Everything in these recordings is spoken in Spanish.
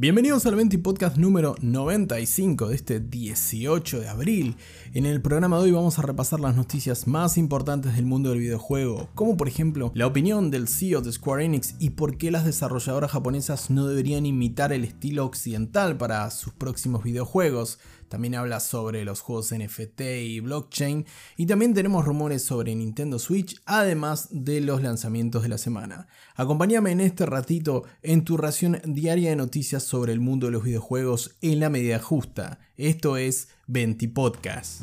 Bienvenidos al 20 Podcast número 95 de este 18 de abril. En el programa de hoy vamos a repasar las noticias más importantes del mundo del videojuego, como por ejemplo la opinión del CEO de Square Enix y por qué las desarrolladoras japonesas no deberían imitar el estilo occidental para sus próximos videojuegos. También habla sobre los juegos NFT y blockchain. Y también tenemos rumores sobre Nintendo Switch, además de los lanzamientos de la semana. Acompáñame en este ratito en tu ración diaria de noticias sobre el mundo de los videojuegos en la medida justa. Esto es 20 Podcast.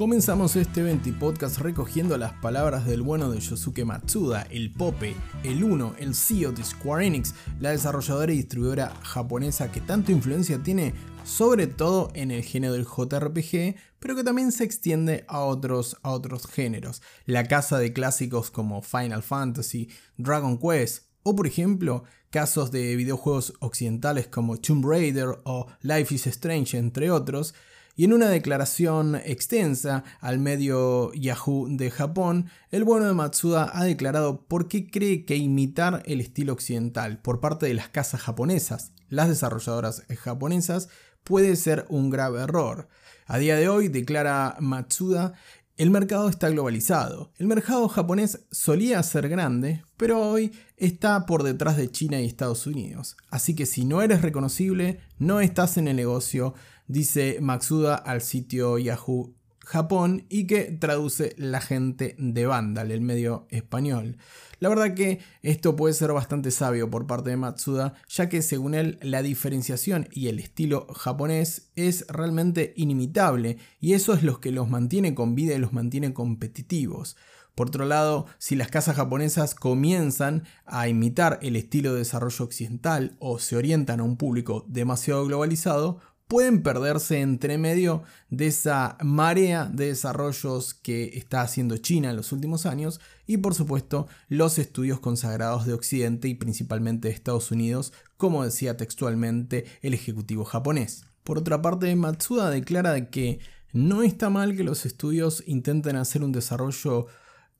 Comenzamos este 20 podcast recogiendo las palabras del bueno de Yosuke Matsuda, el Pope, el Uno, el CEO de Square Enix, la desarrolladora y distribuidora japonesa que tanto influencia tiene sobre todo en el género del JRPG, pero que también se extiende a otros, a otros géneros. La casa de clásicos como Final Fantasy, Dragon Quest o por ejemplo casos de videojuegos occidentales como Tomb Raider o Life is Strange entre otros, y en una declaración extensa al medio Yahoo de Japón, el bueno de Matsuda ha declarado por qué cree que imitar el estilo occidental por parte de las casas japonesas, las desarrolladoras japonesas, puede ser un grave error. A día de hoy, declara Matsuda, el mercado está globalizado. El mercado japonés solía ser grande, pero hoy está por detrás de China y Estados Unidos. Así que si no eres reconocible, no estás en el negocio dice Maxuda al sitio Yahoo Japón y que traduce la gente de Vandal, el medio español. La verdad que esto puede ser bastante sabio por parte de Matsuda, ya que según él la diferenciación y el estilo japonés es realmente inimitable y eso es lo que los mantiene con vida y los mantiene competitivos. Por otro lado, si las casas japonesas comienzan a imitar el estilo de desarrollo occidental o se orientan a un público demasiado globalizado, pueden perderse entre medio de esa marea de desarrollos que está haciendo China en los últimos años y por supuesto los estudios consagrados de Occidente y principalmente de Estados Unidos, como decía textualmente el ejecutivo japonés. Por otra parte, Matsuda declara que no está mal que los estudios intenten hacer un desarrollo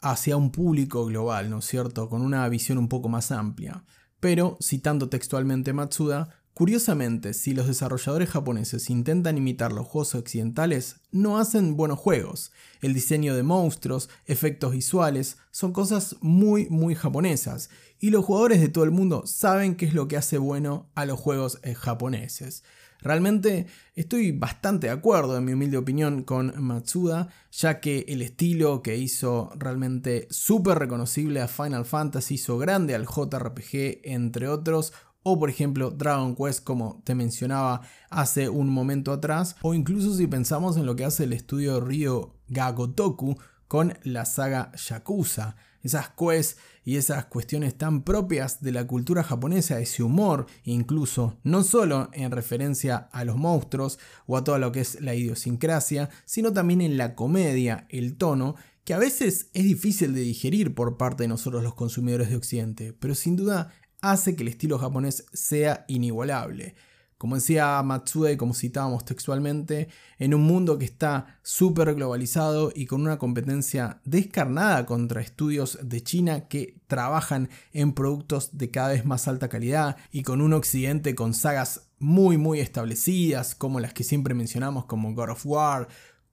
hacia un público global, ¿no es cierto?, con una visión un poco más amplia. Pero, citando textualmente Matsuda, Curiosamente, si los desarrolladores japoneses intentan imitar los juegos occidentales, no hacen buenos juegos. El diseño de monstruos, efectos visuales, son cosas muy muy japonesas, y los jugadores de todo el mundo saben qué es lo que hace bueno a los juegos eh, japoneses. Realmente estoy bastante de acuerdo, en mi humilde opinión, con Matsuda, ya que el estilo que hizo realmente súper reconocible a Final Fantasy, hizo grande al JRPG, entre otros, o por ejemplo Dragon Quest como te mencionaba hace un momento atrás, o incluso si pensamos en lo que hace el estudio Ryo Gagotoku con la saga Yakuza, esas quests y esas cuestiones tan propias de la cultura japonesa, ese humor, incluso no solo en referencia a los monstruos o a todo lo que es la idiosincrasia, sino también en la comedia, el tono, que a veces es difícil de digerir por parte de nosotros los consumidores de Occidente, pero sin duda hace que el estilo japonés sea inigualable. Como decía Matsuda y como citábamos textualmente, en un mundo que está súper globalizado y con una competencia descarnada contra estudios de China que trabajan en productos de cada vez más alta calidad y con un occidente con sagas muy muy establecidas como las que siempre mencionamos como God of War,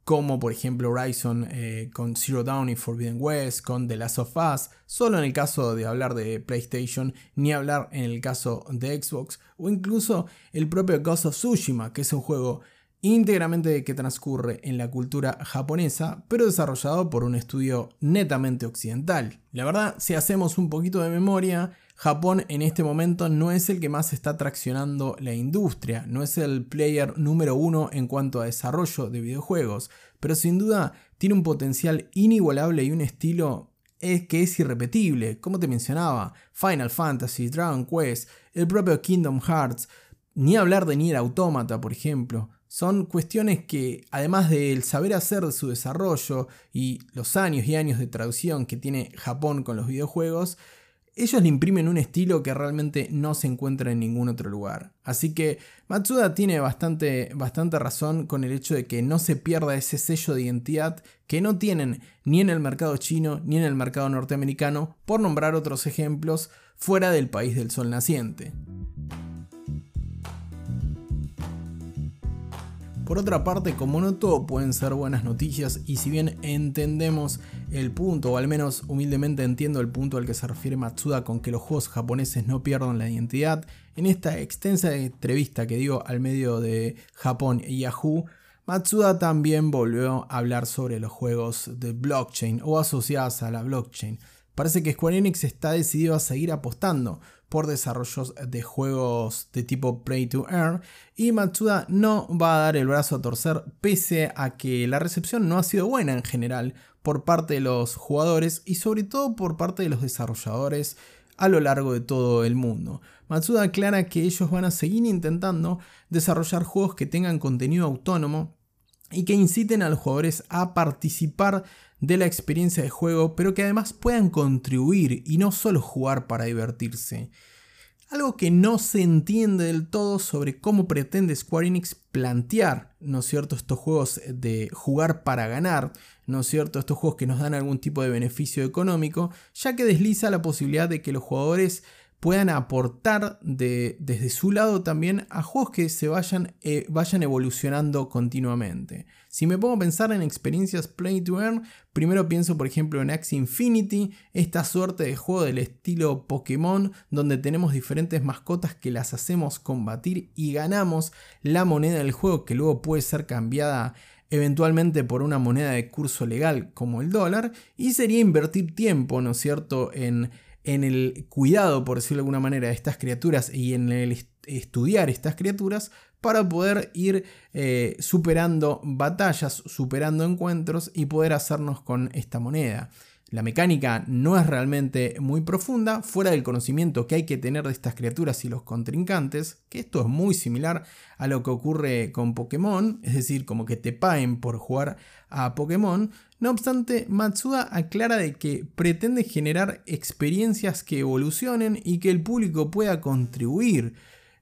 como por ejemplo Horizon eh, con Zero Dawn y Forbidden West, con The Last of Us, solo en el caso de hablar de PlayStation, ni hablar en el caso de Xbox, o incluso el propio Ghost of Tsushima, que es un juego íntegramente que transcurre en la cultura japonesa, pero desarrollado por un estudio netamente occidental. La verdad, si hacemos un poquito de memoria, Japón en este momento no es el que más está traccionando la industria, no es el player número uno en cuanto a desarrollo de videojuegos, pero sin duda tiene un potencial inigualable y un estilo que es irrepetible, como te mencionaba, Final Fantasy, Dragon Quest, el propio Kingdom Hearts, ni hablar de Nier Automata, por ejemplo. Son cuestiones que, además del saber hacer de su desarrollo y los años y años de traducción que tiene Japón con los videojuegos, ellos le imprimen un estilo que realmente no se encuentra en ningún otro lugar. Así que Matsuda tiene bastante, bastante razón con el hecho de que no se pierda ese sello de identidad que no tienen ni en el mercado chino ni en el mercado norteamericano, por nombrar otros ejemplos fuera del país del sol naciente. Por otra parte, como no todo pueden ser buenas noticias, y si bien entendemos el punto, o al menos humildemente entiendo el punto al que se refiere Matsuda con que los juegos japoneses no pierdan la identidad, en esta extensa entrevista que dio al medio de Japón y Yahoo, Matsuda también volvió a hablar sobre los juegos de blockchain o asociados a la blockchain. Parece que Square Enix está decidido a seguir apostando por desarrollos de juegos de tipo Play to Earn y Matsuda no va a dar el brazo a torcer pese a que la recepción no ha sido buena en general por parte de los jugadores y sobre todo por parte de los desarrolladores a lo largo de todo el mundo. Matsuda aclara que ellos van a seguir intentando desarrollar juegos que tengan contenido autónomo y que inciten a los jugadores a participar de la experiencia de juego, pero que además puedan contribuir y no solo jugar para divertirse. Algo que no se entiende del todo sobre cómo pretende Square Enix plantear, ¿no es cierto?, estos juegos de jugar para ganar, ¿no es cierto?, estos juegos que nos dan algún tipo de beneficio económico, ya que desliza la posibilidad de que los jugadores puedan aportar desde su lado también a juegos que se vayan, eh, vayan evolucionando continuamente. Si me pongo a pensar en experiencias play to earn, primero pienso por ejemplo en Axie Infinity, esta suerte de juego del estilo Pokémon, donde tenemos diferentes mascotas que las hacemos combatir y ganamos la moneda del juego que luego puede ser cambiada eventualmente por una moneda de curso legal como el dólar, y sería invertir tiempo, ¿no es cierto?, en en el cuidado, por decirlo de alguna manera, de estas criaturas y en el estudiar estas criaturas para poder ir eh, superando batallas, superando encuentros y poder hacernos con esta moneda. La mecánica no es realmente muy profunda, fuera del conocimiento que hay que tener de estas criaturas y los contrincantes, que esto es muy similar a lo que ocurre con Pokémon, es decir, como que te paguen por jugar a Pokémon. No obstante, Matsuda aclara de que pretende generar experiencias que evolucionen y que el público pueda contribuir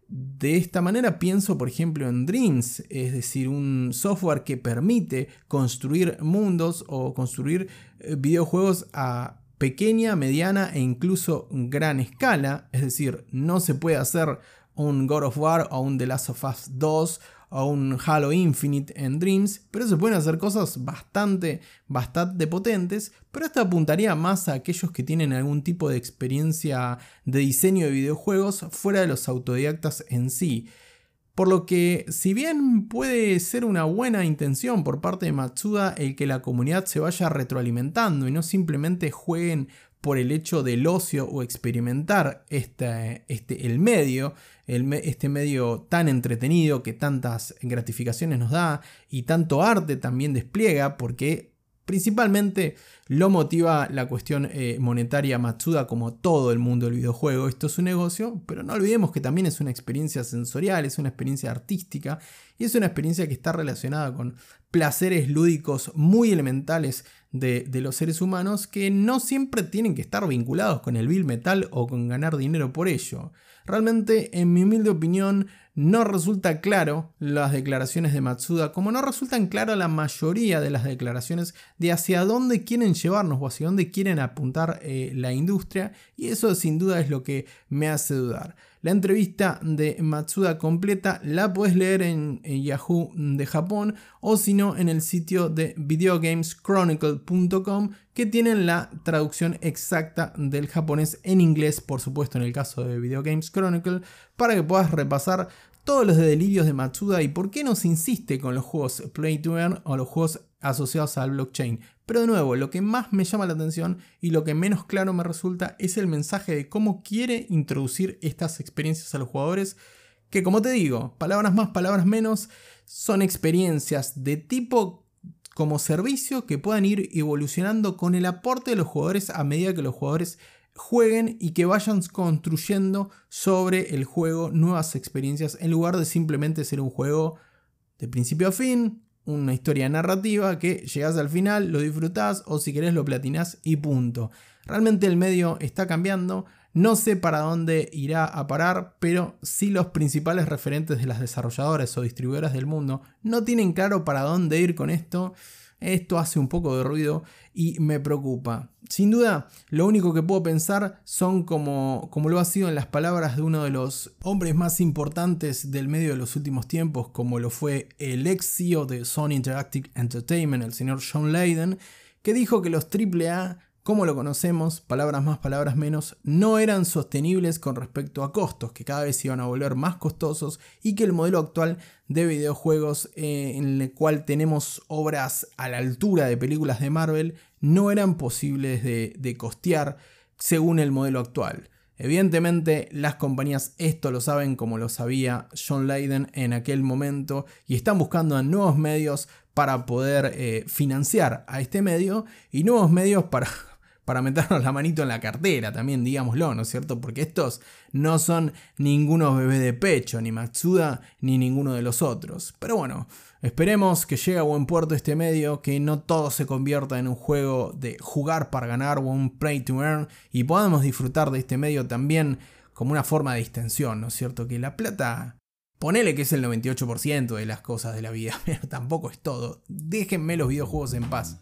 de esta manera pienso, por ejemplo, en Dreams, es decir, un software que permite construir mundos o construir eh, videojuegos a pequeña, mediana e incluso gran escala. Es decir, no se puede hacer un God of War o un The Last of Us 2 o un Halo Infinite en Dreams, pero se pueden hacer cosas bastante, bastante potentes, pero esto apuntaría más a aquellos que tienen algún tipo de experiencia de diseño de videojuegos fuera de los autodidactas en sí. Por lo que, si bien puede ser una buena intención por parte de Matsuda el que la comunidad se vaya retroalimentando y no simplemente jueguen por el hecho del ocio o experimentar este, este, el medio, este medio tan entretenido que tantas gratificaciones nos da y tanto arte también despliega, porque principalmente lo motiva la cuestión eh, monetaria Matsuda como todo el mundo del videojuego. Esto es un negocio, pero no olvidemos que también es una experiencia sensorial, es una experiencia artística y es una experiencia que está relacionada con placeres lúdicos muy elementales de, los seres humanos que no siempre tienen que estar vinculados con el bill metal o con ganar dinero por ello. Realmente, en mi humilde opinión, no resulta claro las declaraciones de Matsuda, como no resultan claras la mayoría de las declaraciones de hacia dónde quieren llevarnos o hacia dónde quieren apuntar eh, la industria, y eso sin duda es lo que me hace dudar. La entrevista de Matsuda completa. La puedes leer en, Yahoo de Japón o si no en el sitio de videogameschronicle.com que tienen la traducción exacta del japonés en inglés, por supuesto en el caso de Video Games Chronicle, para que puedas repasar todos los delirios de Matsuda y por qué nos insiste con los juegos Play to Earn o los juegos asociados al blockchain. Pero de nuevo, lo que más me llama la atención y lo que menos claro me resulta es el mensaje de cómo quiere introducir estas experiencias a los jugadores, que como te digo, palabras más, palabras menos, son experiencias de tipo como servicio que puedan ir evolucionando con el aporte de los jugadores a medida que los jugadores jueguen y que vayan construyendo sobre el juego nuevas experiencias en lugar de simplemente ser un juego de principio a fin, una historia narrativa que llegas al final, lo disfrutás o si querés lo platinás y punto. Realmente el medio está cambiando, No sé para dónde irá a parar, pero si los principales referentes de las desarrolladoras o distribuidoras del mundo no tienen claro para dónde ir con esto, esto hace un poco de ruido y me preocupa. Sin duda, lo único que puedo pensar son como, como lo ha sido en las palabras de uno de los hombres más importantes del medio de los últimos tiempos, como lo fue el ex CEO de Sony Interactive Entertainment, el señor John Layden, que dijo que los AAA como lo conocemos, palabras más, palabras menos, no eran sostenibles con respecto a costos, que cada vez iban a volver más costosos y que el modelo actual de videojuegos eh, en el cual tenemos obras a la altura de películas de Marvel no eran posibles de, costear según el modelo actual. Evidentemente las compañías esto lo saben como lo sabía John Layden en aquel momento y están buscando nuevos medios para poder eh, financiar a este medio y nuevos medios para, para meternos la manito en la cartera, también digámoslo, ¿no es cierto? Porque estos no son ningunos bebés de pecho, ni Matsuda, ni ninguno de los otros. Pero bueno, esperemos que llegue a buen puerto este medio, que no todo se convierta en un juego de jugar para ganar o un play to earn, y podamos disfrutar de este medio también como una forma de distensión, ¿no es cierto? Que la plata Ponele que es el 98% de las cosas de la vida, pero tampoco es todo. Déjenme los videojuegos en paz.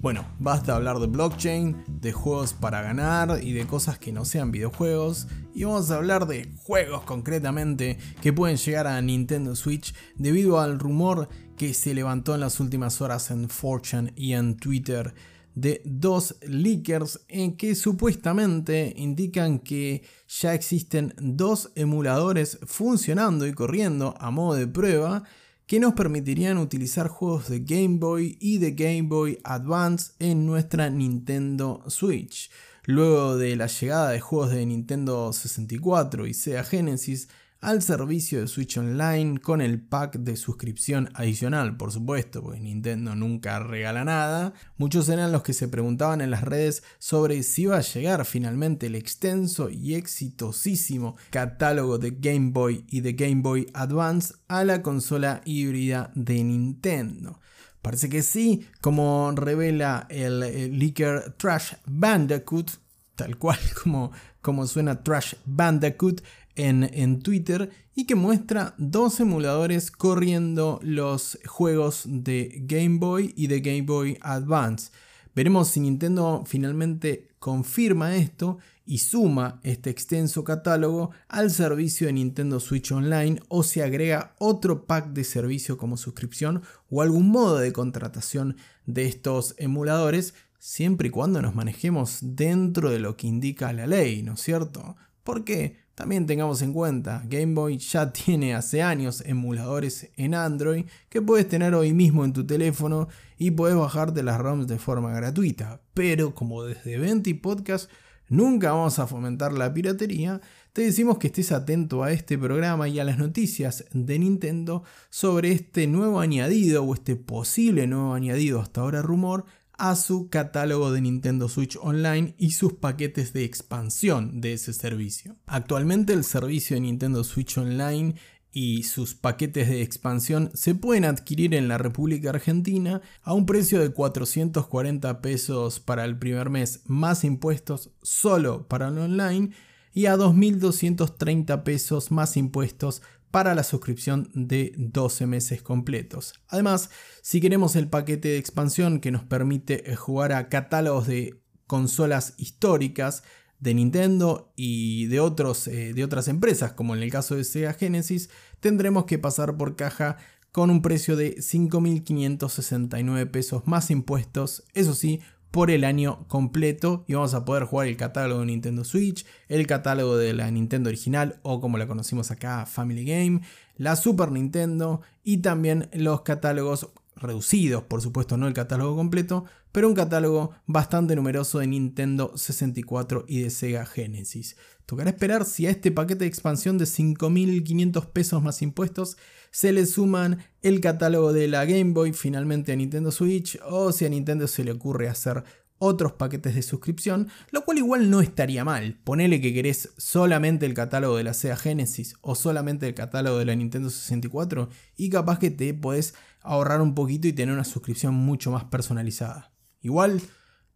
Bueno, basta hablar de blockchain, de juegos para ganar y de cosas que no sean videojuegos. Y vamos a hablar de juegos concretamente que pueden llegar a Nintendo Switch debido al rumor que se levantó en las últimas horas en Fortune y en Twitter de dos leakers en que supuestamente indican que ya existen dos emuladores funcionando y corriendo a modo de prueba que nos permitirían utilizar juegos de Game Boy y de Game Boy Advance en nuestra Nintendo Switch. Luego de la llegada de juegos de Nintendo 64 y Sega Genesis al servicio de Switch Online con el pack de suscripción adicional, por supuesto, porque Nintendo nunca regala nada. Muchos eran los que se preguntaban en las redes sobre si iba a llegar finalmente el extenso y exitosísimo catálogo de Game Boy y de Game Boy Advance a la consola híbrida de Nintendo. Parece que sí, como revela el, el leaker Trash Bandicoot, tal cual como, como suena Trash Bandicoot, en, Twitter y que muestra dos emuladores corriendo los juegos de Game Boy y de Game Boy Advance. Veremos si Nintendo finalmente confirma esto y suma este extenso catálogo al servicio de Nintendo Switch Online o si agrega otro pack de servicio como suscripción o algún modo de contratación de estos emuladores, siempre y cuando nos manejemos dentro de lo que indica la ley, ¿no es cierto? Porque también tengamos en cuenta, Game Boy ya tiene hace años emuladores en Android que puedes tener hoy mismo en tu teléfono y puedes bajarte las ROMs de forma gratuita. Pero como desde Venti Podcast nunca vamos a fomentar la piratería, te decimos que estés atento a este programa y a las noticias de Nintendo sobre este nuevo añadido o este posible nuevo añadido hasta ahora rumor a su catálogo de Nintendo Switch Online y sus paquetes de expansión de ese servicio. Actualmente el servicio de Nintendo Switch Online y sus paquetes de expansión se pueden adquirir en la República Argentina a un precio de 440 pesos para el primer mes más impuestos solo para el online y a 2.230 pesos más impuestos para la suscripción de 12 meses completos. Además, si queremos el paquete de expansión que nos permite eh, jugar a catálogos de consolas históricas de Nintendo y de, otros, eh, de otras empresas, como en el caso de Sega Genesis, tendremos que pasar por caja con un precio de 5.569 pesos más impuestos, eso sí, por el año completo y vamos a poder jugar el catálogo de Nintendo Switch, el catálogo de la Nintendo original o como la conocimos acá Family Game, la Super Nintendo y también los catálogos reducidos, por supuesto no el catálogo completo, pero un catálogo bastante numeroso de Nintendo 64 y de Sega Genesis. Tocará esperar si a este paquete de expansión de 5.500 pesos más impuestos se le suman el catálogo de la Game Boy finalmente a Nintendo Switch o si a Nintendo se le ocurre hacer otros paquetes de suscripción, lo cual igual no estaría mal. Ponele que querés solamente el catálogo de la Sega Genesis o solamente el catálogo de la Nintendo 64 y capaz que te podés ahorrar un poquito y tener una suscripción mucho más personalizada. Igual,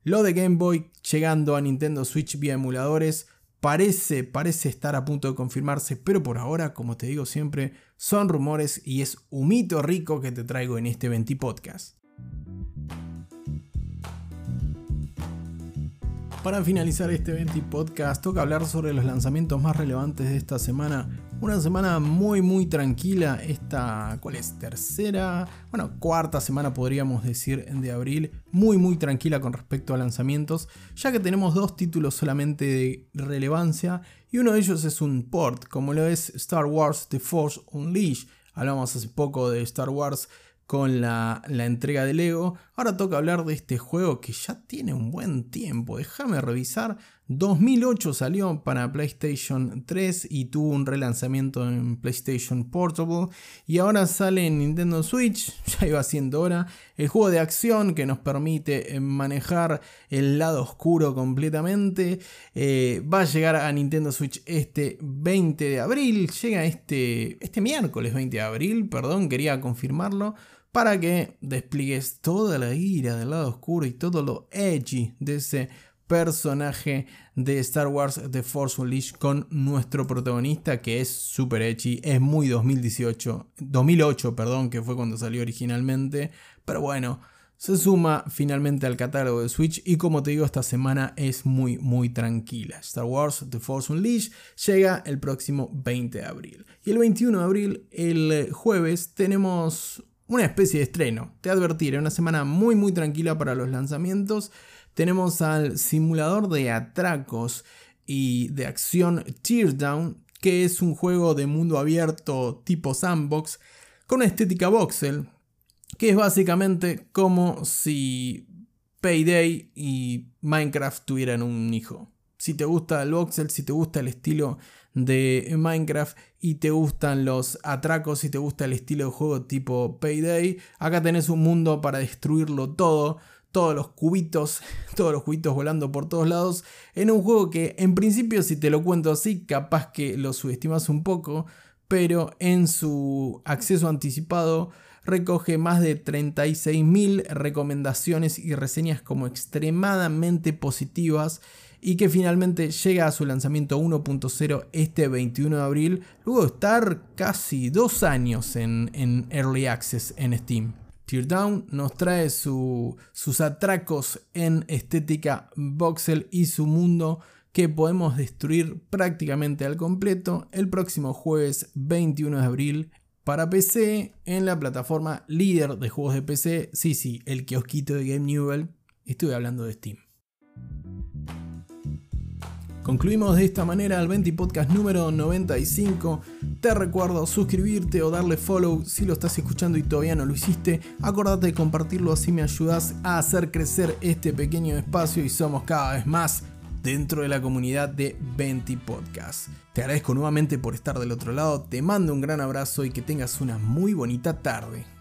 lo de Game Boy llegando a Nintendo Switch vía emuladores parece, parece estar a punto de confirmarse, pero por ahora, como te digo siempre, son rumores y es un mito rico que te traigo en este 20 podcast. Para finalizar este 20 podcast, toca hablar sobre los lanzamientos más relevantes de esta semana. Una semana muy muy tranquila, esta, ¿cuál es? Tercera, bueno, cuarta semana podríamos decir de abril, muy muy tranquila con respecto a lanzamientos, ya que tenemos dos títulos solamente de relevancia y uno de ellos es un port, como lo es Star Wars The Force Unleashed. Hablamos hace poco de Star Wars con la, entrega de Lego. Ahora toca hablar de este juego que ya tiene un buen tiempo. Déjame revisar. 2008 salió para PlayStation 3 y tuvo un relanzamiento en PlayStation Portable. Y ahora sale en Nintendo Switch, ya iba siendo hora. El juego de acción que nos permite eh, manejar el lado oscuro completamente. Eh, va a llegar a Nintendo Switch este 20 de abril. Llega este, este miércoles 20 de abril, perdón, quería confirmarlo para que despliegues toda la ira del lado oscuro y todo lo edgy de ese personaje de Star Wars The Force Unleashed con nuestro protagonista que es super edgy, es muy 2018, 2008, perdón, que fue cuando salió originalmente, pero bueno, se suma finalmente al catálogo de Switch y como te digo, esta semana es muy muy tranquila. Star Wars The Force Unleashed llega el próximo 20 de abril. Y el 21 de abril, el jueves, tenemos una especie de estreno. Te advertiré, una semana muy muy tranquila para los lanzamientos. Tenemos al simulador de atracos y de acción Teardown, que es un juego de mundo abierto tipo sandbox con una estética voxel, que es básicamente como si Payday y Minecraft tuvieran un hijo. Si te gusta el voxel, si te gusta el estilo de Minecraft y te gustan los atracos, si te gusta el estilo de juego tipo Payday, acá tenés un mundo para destruirlo todo, todos los cubitos, todos los cubitos volando por todos lados, en un juego que en principio si te lo cuento así, capaz que lo subestimas un poco, pero en su acceso anticipado recoge más de 36.000 recomendaciones y reseñas como extremadamente positivas y que finalmente llega a su lanzamiento 1.0 este 21 de abril, luego de estar casi dos años en, Early Access en Steam. Teardown nos trae sus atracos en estética voxel y su mundo que podemos destruir prácticamente al completo el próximo jueves 21 de abril para PC en la plataforma líder de juegos de PC, sí, sí, el kiosquito de Game Newell, estuve hablando de Steam. Concluimos de esta manera el 20 podcast número 95. Te recuerdo suscribirte o darle follow si lo estás escuchando y todavía no lo hiciste. Acordate de compartirlo así me ayudas a hacer crecer este pequeño espacio y somos cada vez más dentro de la comunidad de 20 Podcast. Te agradezco nuevamente por estar del otro lado, te mando un gran abrazo y que tengas una muy bonita tarde.